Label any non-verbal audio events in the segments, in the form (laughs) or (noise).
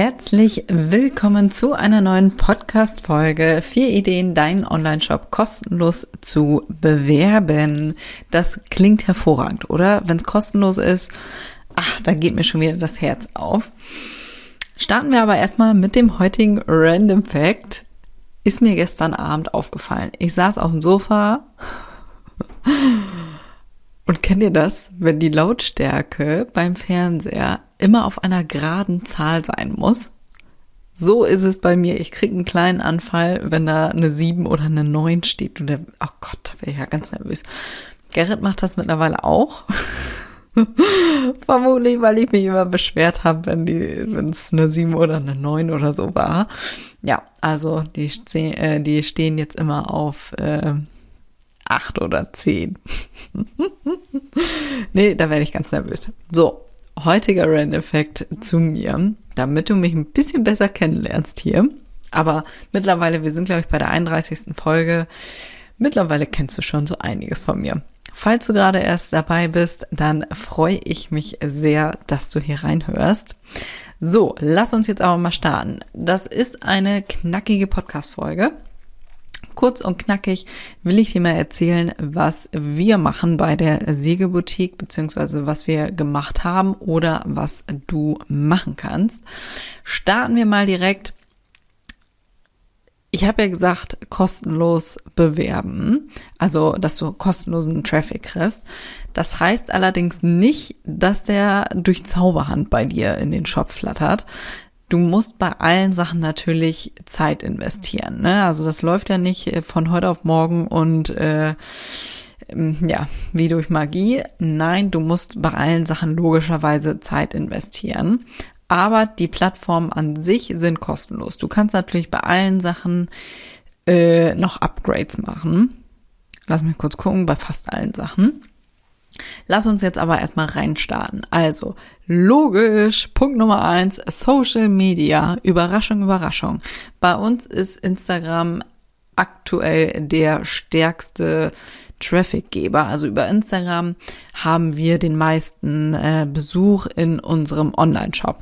Herzlich willkommen zu einer neuen Podcast-Folge. Vier Ideen, deinen Online-Shop kostenlos zu bewerben. Das klingt hervorragend, oder? Wenn es kostenlos ist, ach, da geht mir schon wieder das Herz auf. Starten wir aber erstmal mit dem heutigen Random Fact. Ist mir gestern Abend aufgefallen. Ich saß auf dem Sofa (laughs) und kennt ihr das, wenn die Lautstärke beim Fernseher immer auf einer geraden Zahl sein muss? So ist es bei mir. Ich kriege einen kleinen Anfall, wenn da eine 7 oder eine 9 steht. Und der, oh Gott, da wäre ich ja ganz nervös. Gerrit macht das mittlerweile auch. (laughs) Vermutlich, weil ich mich immer beschwert habe, wenn es eine 7 oder eine 9 oder so war. Ja, also die, äh, die stehen jetzt immer auf äh, acht oder zehn. (laughs) nee, da werde ich ganz nervös. So, heutiger Rand-Effekt zu mir, damit du mich ein bisschen besser kennenlernst hier. Aber mittlerweile, wir sind glaube ich bei der 31. Folge. Mittlerweile kennst du schon so einiges von mir. Falls du gerade erst dabei bist, dann freue ich mich sehr, dass du hier reinhörst. So, lass uns jetzt aber mal starten. Das ist eine knackige Podcast-Folge. Kurz und knackig will ich dir mal erzählen, was wir machen bei der Sägeboutique, beziehungsweise was wir gemacht haben oder was du machen kannst. Starten wir mal direkt. Ich habe ja gesagt, kostenlos bewerben, also dass du kostenlosen Traffic kriegst. Das heißt allerdings nicht, dass der durch Zauberhand bei dir in den Shop flattert, du musst bei allen Sachen natürlich Zeit investieren. Ne? Also das läuft ja nicht äh, von heute auf morgen und äh, ja, wie durch Magie. Nein, du musst bei allen Sachen logischerweise Zeit investieren. Aber die Plattformen an sich sind kostenlos. Du kannst natürlich bei allen Sachen äh, noch Upgrades machen. Lass mich kurz gucken, bei fast allen Sachen. Lass uns jetzt aber erstmal reinstarten. Also, logisch, Punkt Nummer eins, Social Media. Überraschung, Überraschung. Bei uns ist Instagram aktuell der stärkste Trafficgeber. Also über Instagram haben wir den meisten äh, Besuch in unserem Online-Shop.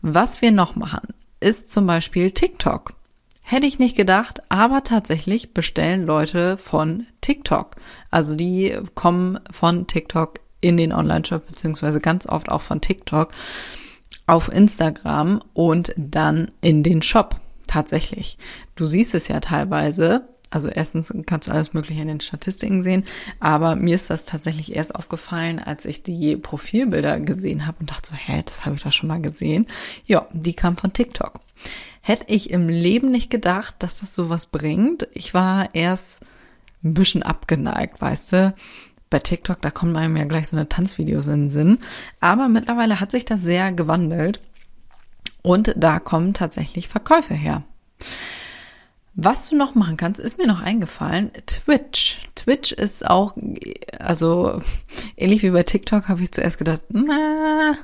Was wir noch machen, ist zum Beispiel TikTok. Hätte ich nicht gedacht, aber tatsächlich bestellen Leute von TikTok. Also die kommen von TikTok in den Online-Shop, beziehungsweise ganz oft auch von TikTok auf Instagram und dann in den Shop. Tatsächlich. Du siehst es ja teilweise. Also erstens kannst du alles Mögliche in den Statistiken sehen, aber mir ist das tatsächlich erst aufgefallen, als ich die Profilbilder gesehen habe und dachte so, hä, das habe ich doch schon mal gesehen. Ja, die kam von TikTok. Hätte ich im Leben nicht gedacht, dass das sowas bringt. Ich war erst ein bisschen abgeneigt, weißt du. Bei TikTok, da kommen einem ja gleich so eine Tanzvideos in den Sinn. Aber mittlerweile hat sich das sehr gewandelt. Und da kommen tatsächlich Verkäufe her. Was du noch machen kannst, ist mir noch eingefallen. Twitch. Twitch ist auch, also ähnlich wie bei TikTok habe ich zuerst gedacht, na,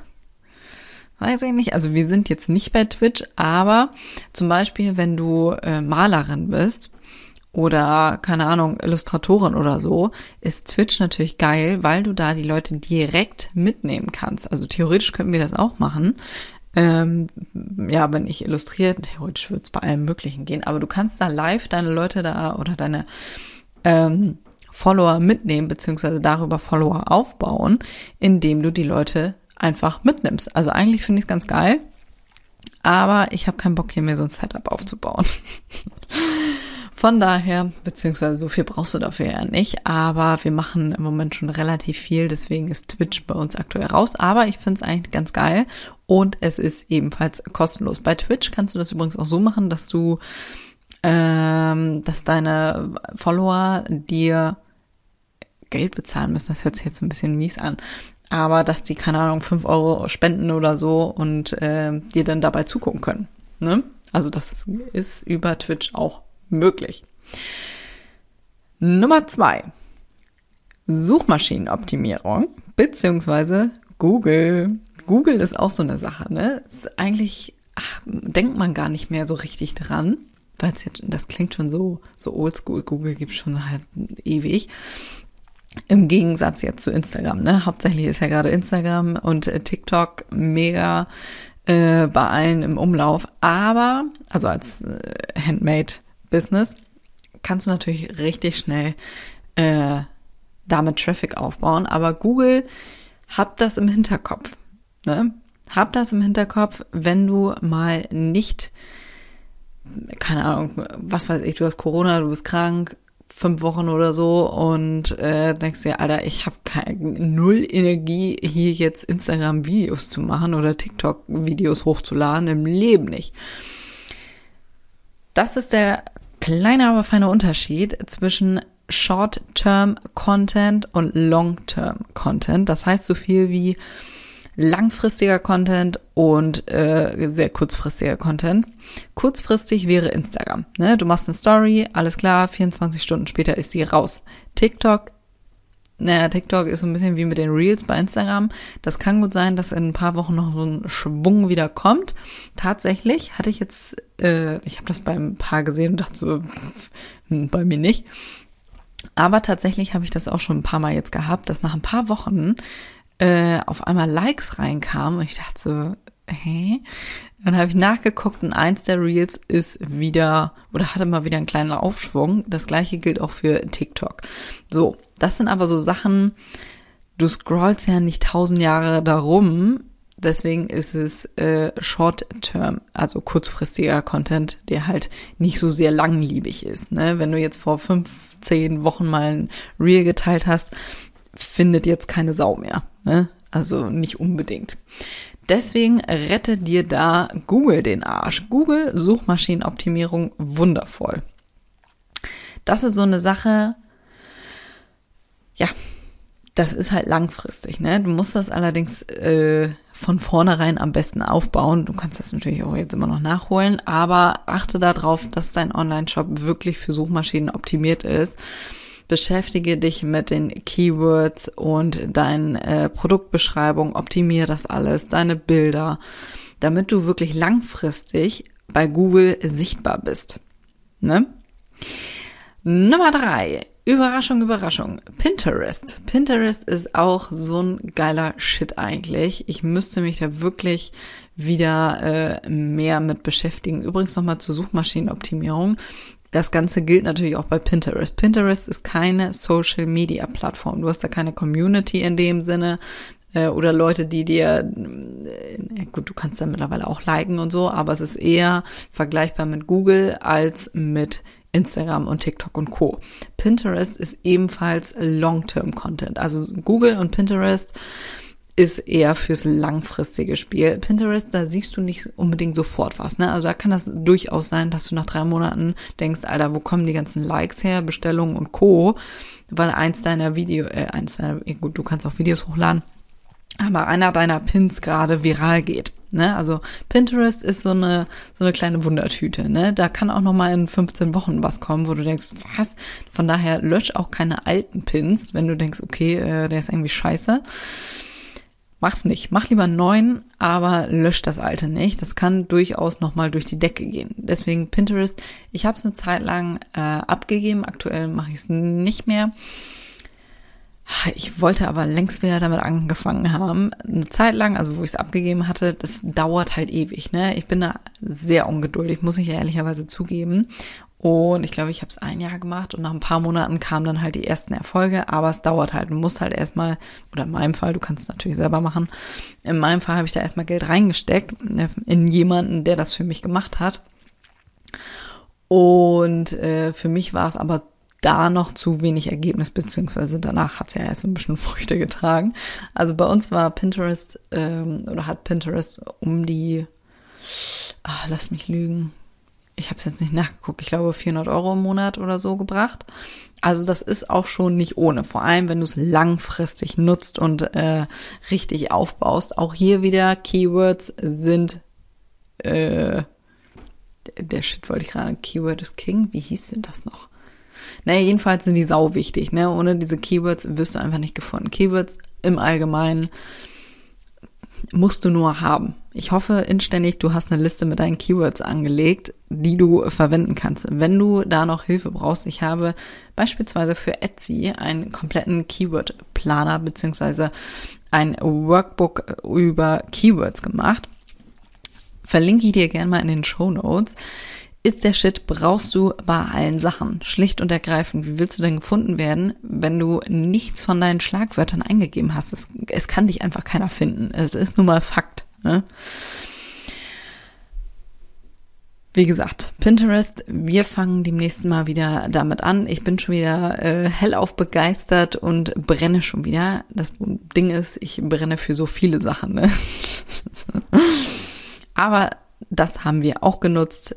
Weiß ich nicht. Also wir sind jetzt nicht bei Twitch, aber zum Beispiel, wenn du äh, Malerin bist oder keine Ahnung, Illustratorin oder so, ist Twitch natürlich geil, weil du da die Leute direkt mitnehmen kannst. Also theoretisch könnten wir das auch machen. Ähm, ja, wenn ich illustriere, theoretisch würde es bei allem Möglichen gehen, aber du kannst da live deine Leute da oder deine ähm, Follower mitnehmen, beziehungsweise darüber Follower aufbauen, indem du die Leute einfach mitnimmst. Also eigentlich finde ich es ganz geil, aber ich habe keinen Bock hier mir so ein Setup aufzubauen. (laughs) Von daher, beziehungsweise so viel brauchst du dafür ja nicht, aber wir machen im Moment schon relativ viel, deswegen ist Twitch bei uns aktuell raus, aber ich finde es eigentlich ganz geil und es ist ebenfalls kostenlos. Bei Twitch kannst du das übrigens auch so machen, dass du, ähm, dass deine Follower dir Geld bezahlen müssen. Das hört sich jetzt ein bisschen mies an aber dass die, keine Ahnung, fünf Euro spenden oder so und äh, dir dann dabei zugucken können. Ne? Also das ist über Twitch auch möglich. Nummer zwei. Suchmaschinenoptimierung beziehungsweise Google. Google ist auch so eine Sache, ne? Ist eigentlich ach, denkt man gar nicht mehr so richtig dran, weil es jetzt, das klingt schon so so oldschool. Google gibt schon halt ewig. Im Gegensatz jetzt zu Instagram, ne? Hauptsächlich ist ja gerade Instagram und äh, TikTok mega äh, bei allen im Umlauf. Aber, also als äh, Handmade-Business, kannst du natürlich richtig schnell äh, damit Traffic aufbauen. Aber Google habt das im Hinterkopf. Ne? Hab das im Hinterkopf, wenn du mal nicht, keine Ahnung, was weiß ich, du hast Corona, du bist krank, fünf Wochen oder so und äh, denkst dir, Alter, ich habe null Energie, hier jetzt Instagram-Videos zu machen oder TikTok-Videos hochzuladen, im Leben nicht. Das ist der kleine, aber feine Unterschied zwischen Short-Term-Content und Long-Term-Content. Das heißt so viel wie langfristiger Content und äh, sehr kurzfristiger Content. Kurzfristig wäre Instagram. Ne? Du machst eine Story, alles klar, 24 Stunden später ist die raus. TikTok naja, TikTok ist so ein bisschen wie mit den Reels bei Instagram. Das kann gut sein, dass in ein paar Wochen noch so ein Schwung wieder kommt. Tatsächlich hatte ich jetzt, äh, ich habe das beim Paar gesehen und dachte so, (laughs) hm, bei mir nicht. Aber tatsächlich habe ich das auch schon ein paar Mal jetzt gehabt, dass nach ein paar Wochen äh, auf einmal Likes reinkamen und ich dachte so, hä? Dann habe ich nachgeguckt und eins der Reels ist wieder oder hatte mal wieder einen kleinen Aufschwung. Das gleiche gilt auch für TikTok. So, das sind aber so Sachen, du scrollst ja nicht tausend Jahre darum. Deswegen ist es äh, Short-Term, also kurzfristiger Content, der halt nicht so sehr langlebig ist. Ne? Wenn du jetzt vor fünf, zehn Wochen mal ein Reel geteilt hast, findet jetzt keine Sau mehr. Ne? Also nicht unbedingt. Deswegen rette dir da Google den Arsch. Google Suchmaschinenoptimierung wundervoll. Das ist so eine Sache, ja, das ist halt langfristig, ne? Du musst das allerdings äh, von vornherein am besten aufbauen. Du kannst das natürlich auch jetzt immer noch nachholen, aber achte darauf, dass dein Online-Shop wirklich für Suchmaschinen optimiert ist beschäftige dich mit den Keywords und deine äh, Produktbeschreibung, optimiere das alles, deine Bilder, damit du wirklich langfristig bei Google sichtbar bist. Ne? Nummer drei. Überraschung, Überraschung. Pinterest. Pinterest ist auch so ein geiler Shit eigentlich. Ich müsste mich da wirklich wieder äh, mehr mit beschäftigen. Übrigens nochmal zur Suchmaschinenoptimierung. Das Ganze gilt natürlich auch bei Pinterest. Pinterest ist keine Social Media Plattform. Du hast da keine Community in dem Sinne äh, oder Leute, die dir, äh, gut, du kannst da mittlerweile auch liken und so, aber es ist eher vergleichbar mit Google als mit Instagram und TikTok und Co. Pinterest ist ebenfalls Long-Term-Content. Also Google und Pinterest ist eher fürs langfristige Spiel. Pinterest, da siehst du nicht unbedingt sofort was, ne? Also da kann das durchaus sein, dass du nach drei Monaten denkst, Alter, wo kommen die ganzen Likes her, Bestellungen und Co. Weil eins deiner Video, äh, eins deiner, gut, du kannst auch Videos hochladen, aber einer deiner Pins gerade viral geht. Ne? Also Pinterest ist so eine so eine kleine Wundertüte. Ne? Da kann auch noch mal in 15 Wochen was kommen, wo du denkst, was? Von daher lösch auch keine alten Pins, wenn du denkst, okay, äh, der ist irgendwie scheiße. Mach's nicht. Mach lieber neun, aber lösch das alte nicht. Das kann durchaus nochmal durch die Decke gehen. Deswegen Pinterest. Ich habe es eine Zeit lang äh, abgegeben. Aktuell mache ich es nicht mehr. Ich wollte aber längst wieder damit angefangen haben. Eine Zeit lang, also wo ich es abgegeben hatte, das dauert halt ewig. Ne? Ich bin da sehr ungeduldig, muss ich ehrlicherweise zugeben. Und ich glaube, ich habe es ein Jahr gemacht und nach ein paar Monaten kamen dann halt die ersten Erfolge, aber es dauert halt. Du musst halt erstmal, oder in meinem Fall, du kannst es natürlich selber machen, in meinem Fall habe ich da erstmal Geld reingesteckt ne, in jemanden, der das für mich gemacht hat. Und äh, für mich war es aber da noch zu wenig Ergebnis, beziehungsweise danach hat es ja erst ein bisschen (laughs) Früchte getragen. Also bei uns war Pinterest ähm, oder hat Pinterest um die, ach, lass mich lügen, ich habe es jetzt nicht nachgeguckt, ich glaube 400 Euro im Monat oder so gebracht. Also das ist auch schon nicht ohne, vor allem wenn du es langfristig nutzt und äh, richtig aufbaust. Auch hier wieder Keywords sind äh, der Shit wollte ich gerade, Keyword is King, wie hieß denn das noch? Naja, jedenfalls sind die sau wichtig, ne? Ohne diese Keywords wirst du einfach nicht gefunden. Keywords im Allgemeinen musst du nur haben. Ich hoffe inständig, du hast eine Liste mit deinen Keywords angelegt, die du verwenden kannst. Wenn du da noch Hilfe brauchst, ich habe beispielsweise für Etsy einen kompletten Keyword-Planer beziehungsweise ein Workbook über Keywords gemacht. Verlinke ich dir gerne mal in den Show Notes ist der Shit, brauchst du bei allen Sachen. Schlicht und ergreifend. Wie willst du denn gefunden werden, wenn du nichts von deinen Schlagwörtern eingegeben hast? Es, es kann dich einfach keiner finden. Es ist nun mal Fakt. Ne? Wie gesagt, Pinterest, wir fangen demnächst mal wieder damit an. Ich bin schon wieder äh, hellauf begeistert und brenne schon wieder. Das Ding ist, ich brenne für so viele Sachen. Ne? (laughs) Aber das haben wir auch genutzt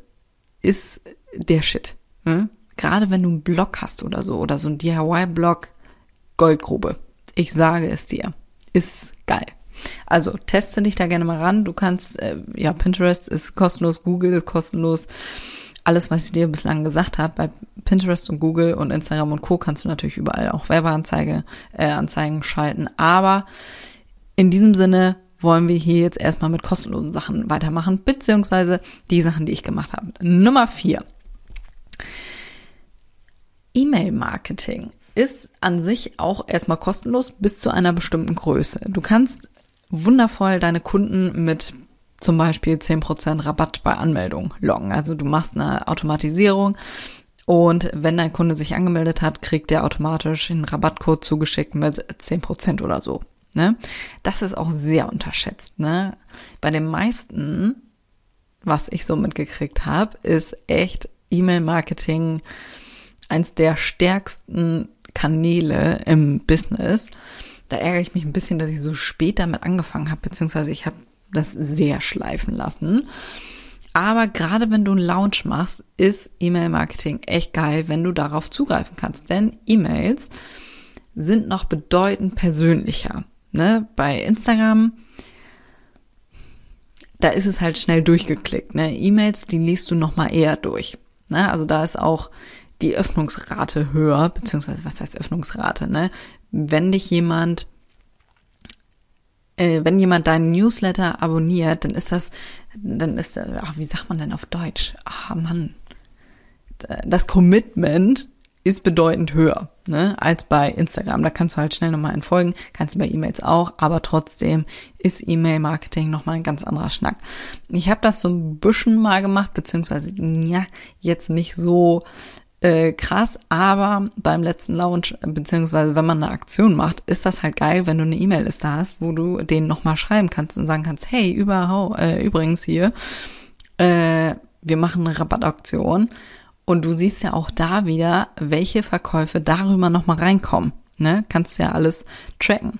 ist der Shit. Ne? Gerade wenn du einen Blog hast oder so, oder so ein DIY-Blog, Goldgrube. Ich sage es dir. Ist geil. Also teste dich da gerne mal ran. Du kannst, äh, ja, Pinterest ist kostenlos, Google ist kostenlos. Alles, was ich dir bislang gesagt habe, bei Pinterest und Google und Instagram und Co. kannst du natürlich überall auch Werbeanzeige, äh, Anzeigen schalten. Aber in diesem Sinne, wollen wir hier jetzt erstmal mit kostenlosen Sachen weitermachen, beziehungsweise die Sachen, die ich gemacht habe. Nummer vier. E-Mail-Marketing ist an sich auch erstmal kostenlos bis zu einer bestimmten Größe. Du kannst wundervoll deine Kunden mit zum Beispiel 10% Rabatt bei Anmeldung loggen. Also du machst eine Automatisierung und wenn dein Kunde sich angemeldet hat, kriegt der automatisch einen Rabattcode zugeschickt mit 10% oder so. Ne? Das ist auch sehr unterschätzt. Ne? Bei den meisten, was ich so mitgekriegt habe, ist echt E-Mail-Marketing eins der stärksten Kanäle im Business. Da ärgere ich mich ein bisschen, dass ich so spät damit angefangen habe, beziehungsweise ich habe das sehr schleifen lassen. Aber gerade wenn du einen Launch machst, ist E-Mail-Marketing echt geil, wenn du darauf zugreifen kannst. Denn E-Mails sind noch bedeutend persönlicher ne, bei Instagram, da ist es halt schnell durchgeklickt. Ne? E-Mails, die liest du noch mal eher durch. Ne? Also da ist auch die Öffnungsrate höher, beziehungsweise was heißt Öffnungsrate? Ne? Wenn dich jemand, äh, wenn jemand deinen Newsletter abonniert, dann ist das, dann ist, ach, wie sagt man denn auf Deutsch? Ah, Mann. Das Commitment ist bedeutend höher ne, als bei Instagram. Da kannst du halt schnell nochmal entfolgen, kannst du bei E-Mails auch, aber trotzdem ist E-Mail-Marketing nochmal ein ganz anderer Schnack. Ich habe das so ein bisschen mal gemacht, beziehungsweise ja, jetzt nicht so äh, krass, aber beim letzten Launch, beziehungsweise wenn man eine Aktion macht, ist das halt geil, wenn du eine E-Mail-Liste hast, wo du denen nochmal schreiben kannst und sagen kannst, hey, überhaupt, äh, übrigens hier, äh, wir machen eine Rabattaktion und du siehst ja auch da wieder, welche Verkäufe darüber nochmal reinkommen. Ne? Kannst du ja alles tracken.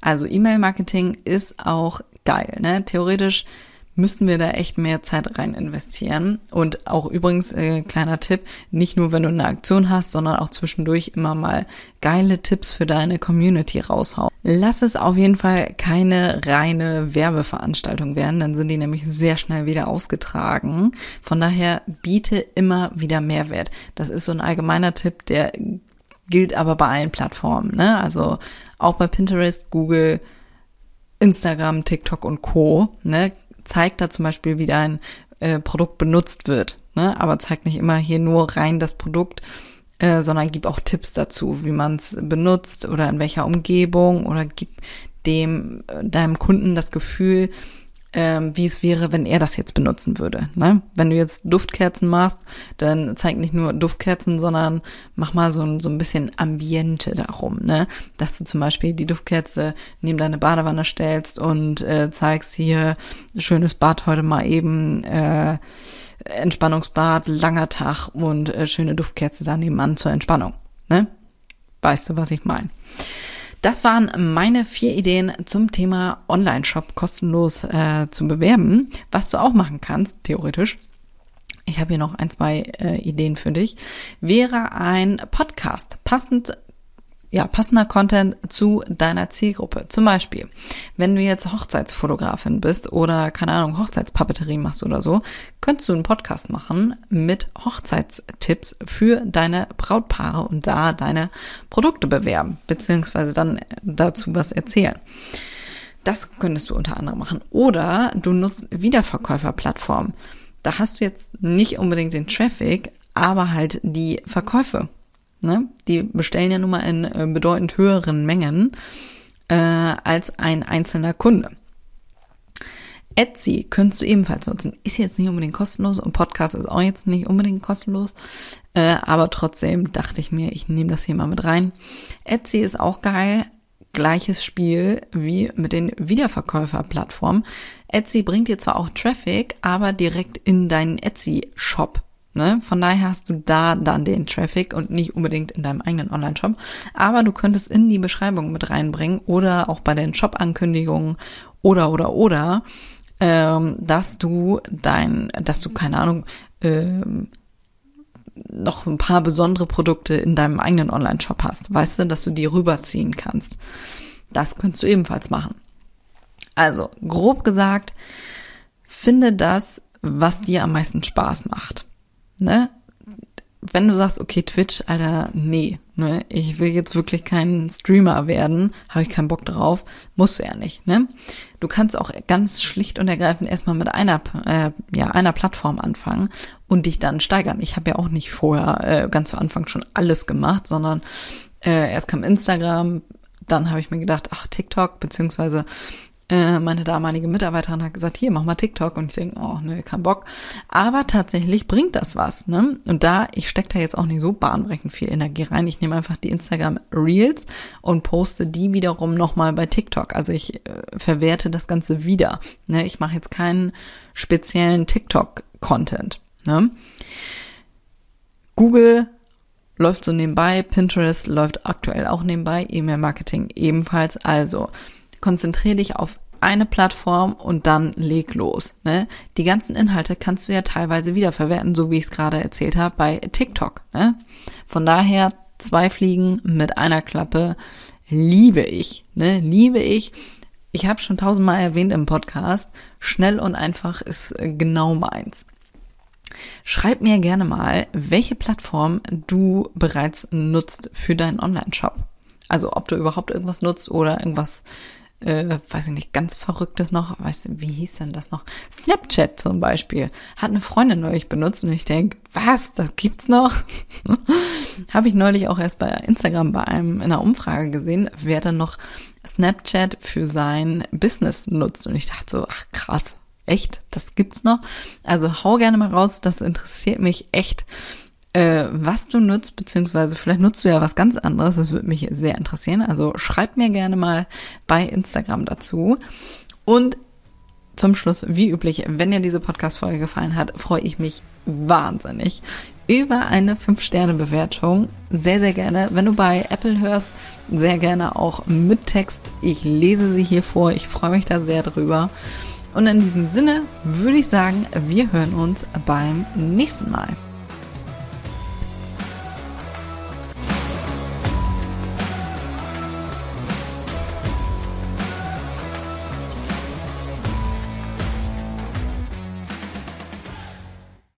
Also E-Mail-Marketing ist auch geil. Ne? Theoretisch müssten wir da echt mehr Zeit rein investieren. Und auch übrigens, äh, kleiner Tipp, nicht nur wenn du eine Aktion hast, sondern auch zwischendurch immer mal geile Tipps für deine Community raushauen. Lass es auf jeden Fall keine reine Werbeveranstaltung werden, dann sind die nämlich sehr schnell wieder ausgetragen. Von daher biete immer wieder Mehrwert. Das ist so ein allgemeiner Tipp, der gilt aber bei allen Plattformen. Ne? Also auch bei Pinterest, Google, Instagram, TikTok und Co. Ne? Zeigt da zum Beispiel, wie dein äh, Produkt benutzt wird. Ne? Aber zeigt nicht immer hier nur rein das Produkt, äh, sondern gib auch Tipps dazu, wie man es benutzt oder in welcher Umgebung oder gib dem äh, deinem Kunden das Gefühl, ähm, wie es wäre, wenn er das jetzt benutzen würde. Ne? Wenn du jetzt Duftkerzen machst, dann zeig nicht nur Duftkerzen, sondern mach mal so, ein so ein bisschen Ambiente darum. Ne? Dass du zum Beispiel die Duftkerze neben deine Badewanne stellst und äh, zeigst hier schönes Bad heute mal eben. Äh, Entspannungsbad, langer Tag und äh, schöne Duftkerze da nebenan zur Entspannung. Ne? Weißt du, was ich meine? Das waren meine vier Ideen zum Thema Online-Shop kostenlos äh, zu bewerben, was du auch machen kannst, theoretisch. Ich habe hier noch ein, zwei äh, Ideen für dich. Wäre ein Podcast passend ja, passender Content zu deiner Zielgruppe. Zum Beispiel, wenn du jetzt Hochzeitsfotografin bist oder, keine Ahnung, Hochzeitspapeterie machst oder so, könntest du einen Podcast machen mit Hochzeitstipps für deine Brautpaare und da deine Produkte bewerben, beziehungsweise dann dazu was erzählen. Das könntest du unter anderem machen. Oder du nutzt Wiederverkäuferplattformen. Da hast du jetzt nicht unbedingt den Traffic, aber halt die Verkäufe. Ne? Die bestellen ja nun mal in äh, bedeutend höheren Mengen äh, als ein einzelner Kunde. Etsy könntest du ebenfalls nutzen. Ist jetzt nicht unbedingt kostenlos und Podcast ist auch jetzt nicht unbedingt kostenlos. Äh, aber trotzdem dachte ich mir, ich nehme das hier mal mit rein. Etsy ist auch geil. Gleiches Spiel wie mit den Wiederverkäuferplattformen. Etsy bringt dir zwar auch Traffic, aber direkt in deinen Etsy-Shop. Ne? Von daher hast du da dann den Traffic und nicht unbedingt in deinem eigenen Online-Shop. Aber du könntest in die Beschreibung mit reinbringen oder auch bei den Shop-Ankündigungen oder oder oder, ähm, dass du dein, dass du keine Ahnung ähm, noch ein paar besondere Produkte in deinem eigenen Online-Shop hast. Weißt du, dass du die rüberziehen kannst. Das könntest du ebenfalls machen. Also, grob gesagt, finde das, was dir am meisten Spaß macht ne? Wenn du sagst, okay, Twitch, Alter, nee, ne? Ich will jetzt wirklich kein Streamer werden, habe ich keinen Bock drauf, musst du ja nicht, ne? Du kannst auch ganz schlicht und ergreifend erstmal mit einer, äh, ja, einer Plattform anfangen und dich dann steigern. Ich habe ja auch nicht vorher äh, ganz zu Anfang schon alles gemacht, sondern äh, erst kam Instagram, dann habe ich mir gedacht, ach, TikTok, beziehungsweise meine damalige Mitarbeiterin hat gesagt, hier, mach mal TikTok. Und ich denke, oh, nö, kein Bock. Aber tatsächlich bringt das was, ne? Und da, ich stecke da jetzt auch nicht so bahnbrechend viel Energie rein. Ich nehme einfach die Instagram Reels und poste die wiederum nochmal bei TikTok. Also ich äh, verwerte das Ganze wieder. Ne? Ich mache jetzt keinen speziellen TikTok-Content. Ne? Google läuft so nebenbei, Pinterest läuft aktuell auch nebenbei, E-Mail-Marketing ebenfalls. Also konzentriere dich auf eine Plattform und dann leg los. Ne? Die ganzen Inhalte kannst du ja teilweise wiederverwerten, so wie ich es gerade erzählt habe, bei TikTok. Ne? Von daher zwei Fliegen mit einer Klappe liebe ich. Ne? Liebe ich. Ich habe schon tausendmal erwähnt im Podcast, schnell und einfach ist genau meins. Schreib mir gerne mal, welche Plattform du bereits nutzt für deinen Online-Shop. Also ob du überhaupt irgendwas nutzt oder irgendwas äh, weiß ich nicht, ganz Verrücktes noch, weißt du, wie hieß denn das noch? Snapchat zum Beispiel. Hat eine Freundin neulich benutzt und ich denke, was, das gibt's noch? (laughs) Habe ich neulich auch erst bei Instagram bei einem in einer Umfrage gesehen, wer dann noch Snapchat für sein Business nutzt. Und ich dachte so, ach krass, echt, das gibt's noch. Also hau gerne mal raus, das interessiert mich echt äh, was du nutzt, beziehungsweise vielleicht nutzt du ja was ganz anderes. Das würde mich sehr interessieren. Also schreib mir gerne mal bei Instagram dazu. Und zum Schluss, wie üblich, wenn dir diese Podcast-Folge gefallen hat, freue ich mich wahnsinnig über eine 5-Sterne-Bewertung. Sehr, sehr gerne. Wenn du bei Apple hörst, sehr gerne auch mit Text. Ich lese sie hier vor. Ich freue mich da sehr drüber. Und in diesem Sinne würde ich sagen, wir hören uns beim nächsten Mal.